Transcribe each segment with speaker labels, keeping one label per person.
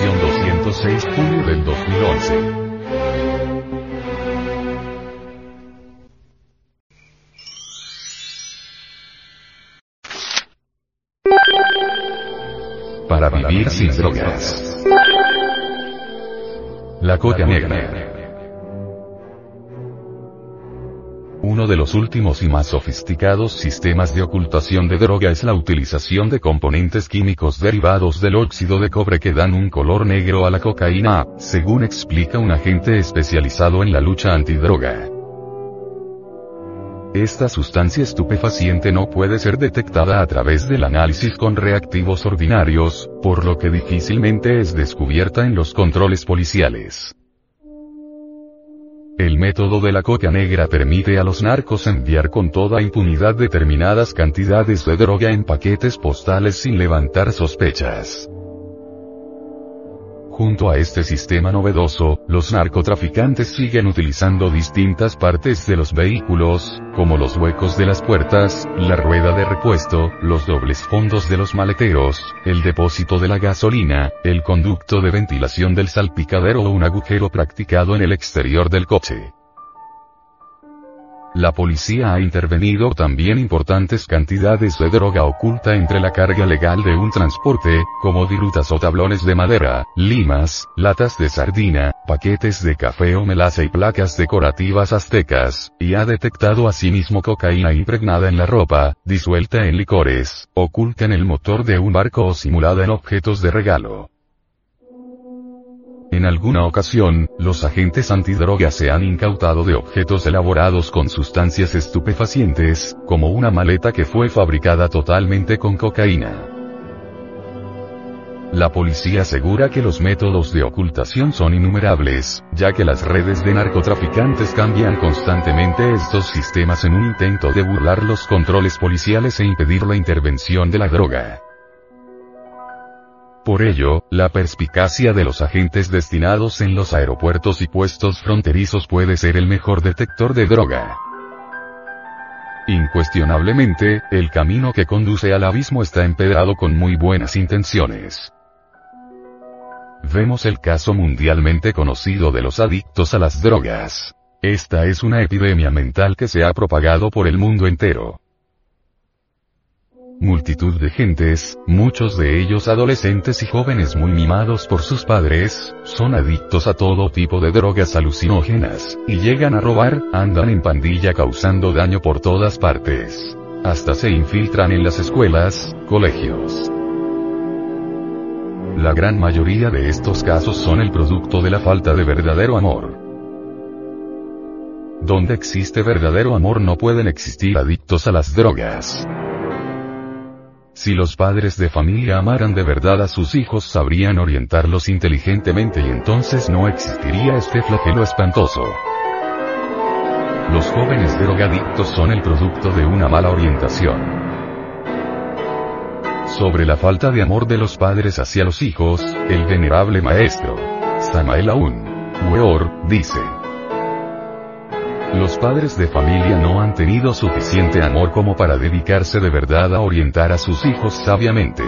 Speaker 1: edición 206 junio del 2011. Para vivir sin drogas. La coca negra. Uno de los últimos y más sofisticados sistemas de ocultación de droga es la utilización de componentes químicos derivados del óxido de cobre que dan un color negro a la cocaína, según explica un agente especializado en la lucha antidroga. Esta sustancia estupefaciente no puede ser detectada a través del análisis con reactivos ordinarios, por lo que difícilmente es descubierta en los controles policiales. El método de la coca negra permite a los narcos enviar con toda impunidad determinadas cantidades de droga en paquetes postales sin levantar sospechas. Junto a este sistema novedoso, los narcotraficantes siguen utilizando distintas partes de los vehículos, como los huecos de las puertas, la rueda de repuesto, los dobles fondos de los maleteros, el depósito de la gasolina, el conducto de ventilación del salpicadero o un agujero practicado en el exterior del coche. La policía ha intervenido también importantes cantidades de droga oculta entre la carga legal de un transporte, como virutas o tablones de madera, limas, latas de sardina, paquetes de café o melaza y placas decorativas aztecas, y ha detectado asimismo cocaína impregnada en la ropa, disuelta en licores, oculta en el motor de un barco o simulada en objetos de regalo. En alguna ocasión, los agentes antidrogas se han incautado de objetos elaborados con sustancias estupefacientes, como una maleta que fue fabricada totalmente con cocaína. La policía asegura que los métodos de ocultación son innumerables, ya que las redes de narcotraficantes cambian constantemente estos sistemas en un intento de burlar los controles policiales e impedir la intervención de la droga. Por ello, la perspicacia de los agentes destinados en los aeropuertos y puestos fronterizos puede ser el mejor detector de droga. Incuestionablemente, el camino que conduce al abismo está empedrado con muy buenas intenciones. Vemos el caso mundialmente conocido de los adictos a las drogas. Esta es una epidemia mental que se ha propagado por el mundo entero multitud de gentes, muchos de ellos adolescentes y jóvenes muy mimados por sus padres, son adictos a todo tipo de drogas alucinógenas, y llegan a robar, andan en pandilla causando daño por todas partes. Hasta se infiltran en las escuelas, colegios. La gran mayoría de estos casos son el producto de la falta de verdadero amor. Donde existe verdadero amor no pueden existir adictos a las drogas. Si los padres de familia amaran de verdad a sus hijos sabrían orientarlos inteligentemente y entonces no existiría este flagelo espantoso. Los jóvenes drogadictos son el producto de una mala orientación. Sobre la falta de amor de los padres hacia los hijos, el venerable maestro, Samael Aun Weor, dice, los padres de familia no han tenido suficiente amor como para dedicarse de verdad a orientar a sus hijos sabiamente.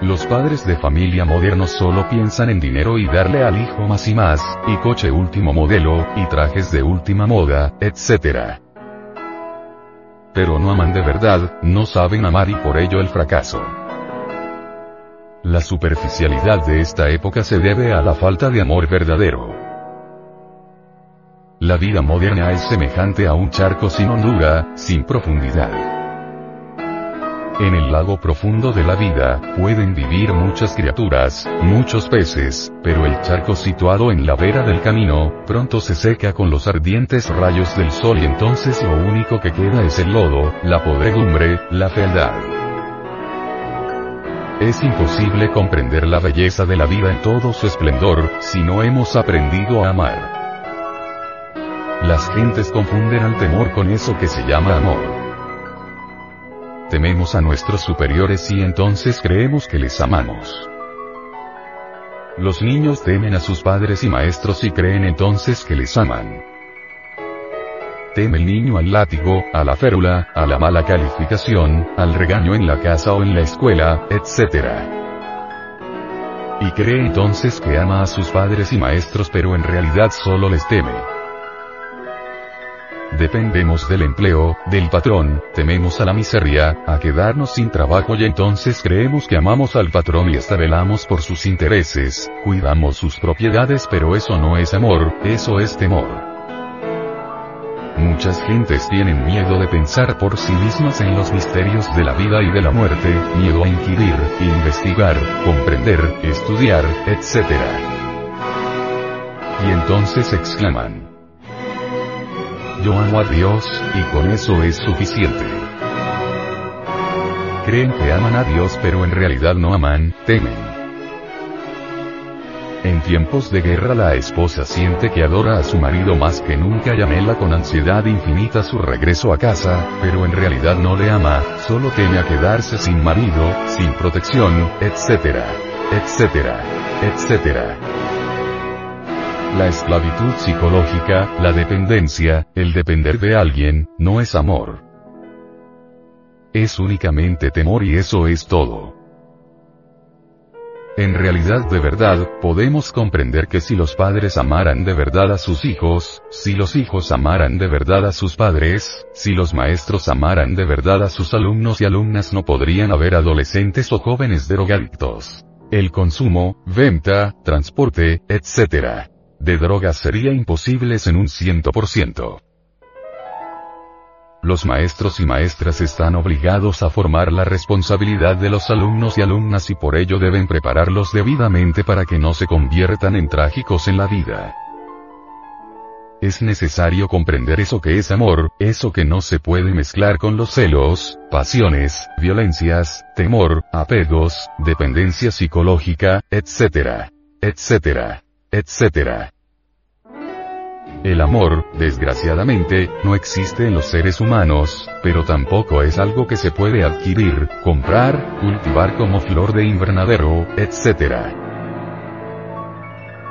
Speaker 1: Los padres de familia modernos solo piensan en dinero y darle al hijo más y más, y coche último modelo, y trajes de última moda, etc. Pero no aman de verdad, no saben amar y por ello el fracaso. La superficialidad de esta época se debe a la falta de amor verdadero. La vida moderna es semejante a un charco sin hondura, sin profundidad. En el lago profundo de la vida, pueden vivir muchas criaturas, muchos peces, pero el charco situado en la vera del camino, pronto se seca con los ardientes rayos del sol y entonces lo único que queda es el lodo, la podredumbre, la fealdad. Es imposible comprender la belleza de la vida en todo su esplendor, si no hemos aprendido a amar. Las gentes confunden al temor con eso que se llama amor. Tememos a nuestros superiores y entonces creemos que les amamos. Los niños temen a sus padres y maestros y creen entonces que les aman. Teme el niño al látigo, a la férula, a la mala calificación, al regaño en la casa o en la escuela, etc. Y cree entonces que ama a sus padres y maestros pero en realidad solo les teme. Dependemos del empleo, del patrón, tememos a la miseria, a quedarnos sin trabajo y entonces creemos que amamos al patrón y hasta velamos por sus intereses, cuidamos sus propiedades pero eso no es amor, eso es temor. Muchas gentes tienen miedo de pensar por sí mismas en los misterios de la vida y de la muerte, miedo a inquirir, investigar, comprender, estudiar, etc. Y entonces exclaman, yo amo a Dios, y con eso es suficiente. Creen que aman a Dios pero en realidad no aman, temen. En tiempos de guerra la esposa siente que adora a su marido más que nunca y anhela con ansiedad infinita su regreso a casa, pero en realidad no le ama, solo teme a quedarse sin marido, sin protección, etc. etc. etc. La esclavitud psicológica, la dependencia, el depender de alguien, no es amor. Es únicamente temor y eso es todo. En realidad de verdad, podemos comprender que si los padres amaran de verdad a sus hijos, si los hijos amaran de verdad a sus padres, si los maestros amaran de verdad a sus alumnos y alumnas no podrían haber adolescentes o jóvenes drogadictos. El consumo, venta, transporte, etc de drogas sería imposibles en un 100%. Los maestros y maestras están obligados a formar la responsabilidad de los alumnos y alumnas y por ello deben prepararlos debidamente para que no se conviertan en trágicos en la vida. Es necesario comprender eso que es amor, eso que no se puede mezclar con los celos, pasiones, violencias, temor, apegos, dependencia psicológica, etc. etc etc. El amor, desgraciadamente, no existe en los seres humanos, pero tampoco es algo que se puede adquirir, comprar, cultivar como flor de invernadero, etc.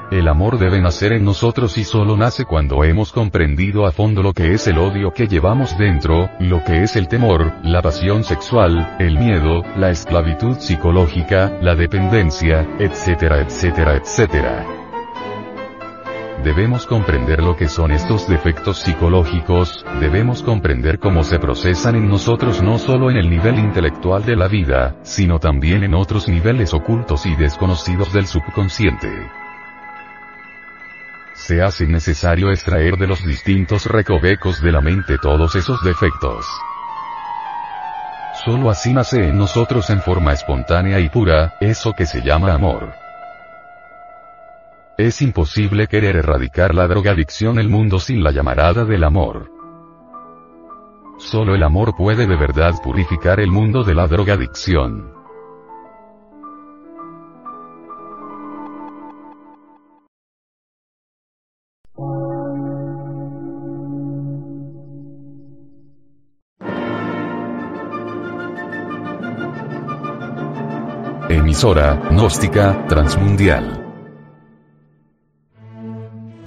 Speaker 1: El amor debe nacer en nosotros y solo nace cuando hemos comprendido a fondo lo que es el odio que llevamos dentro, lo que es el temor, la pasión sexual, el miedo, la esclavitud psicológica, la dependencia, etcétera, etcétera, etcétera. Debemos comprender lo que son estos defectos psicológicos, debemos comprender cómo se procesan en nosotros no solo en el nivel intelectual de la vida, sino también en otros niveles ocultos y desconocidos del subconsciente. Se hace necesario extraer de los distintos recovecos de la mente todos esos defectos. Solo así nace en nosotros en forma espontánea y pura, eso que se llama amor. Es imposible querer erradicar la drogadicción el mundo sin la llamarada del amor. Solo el amor puede de verdad purificar el mundo de la drogadicción. Emisora, gnóstica, transmundial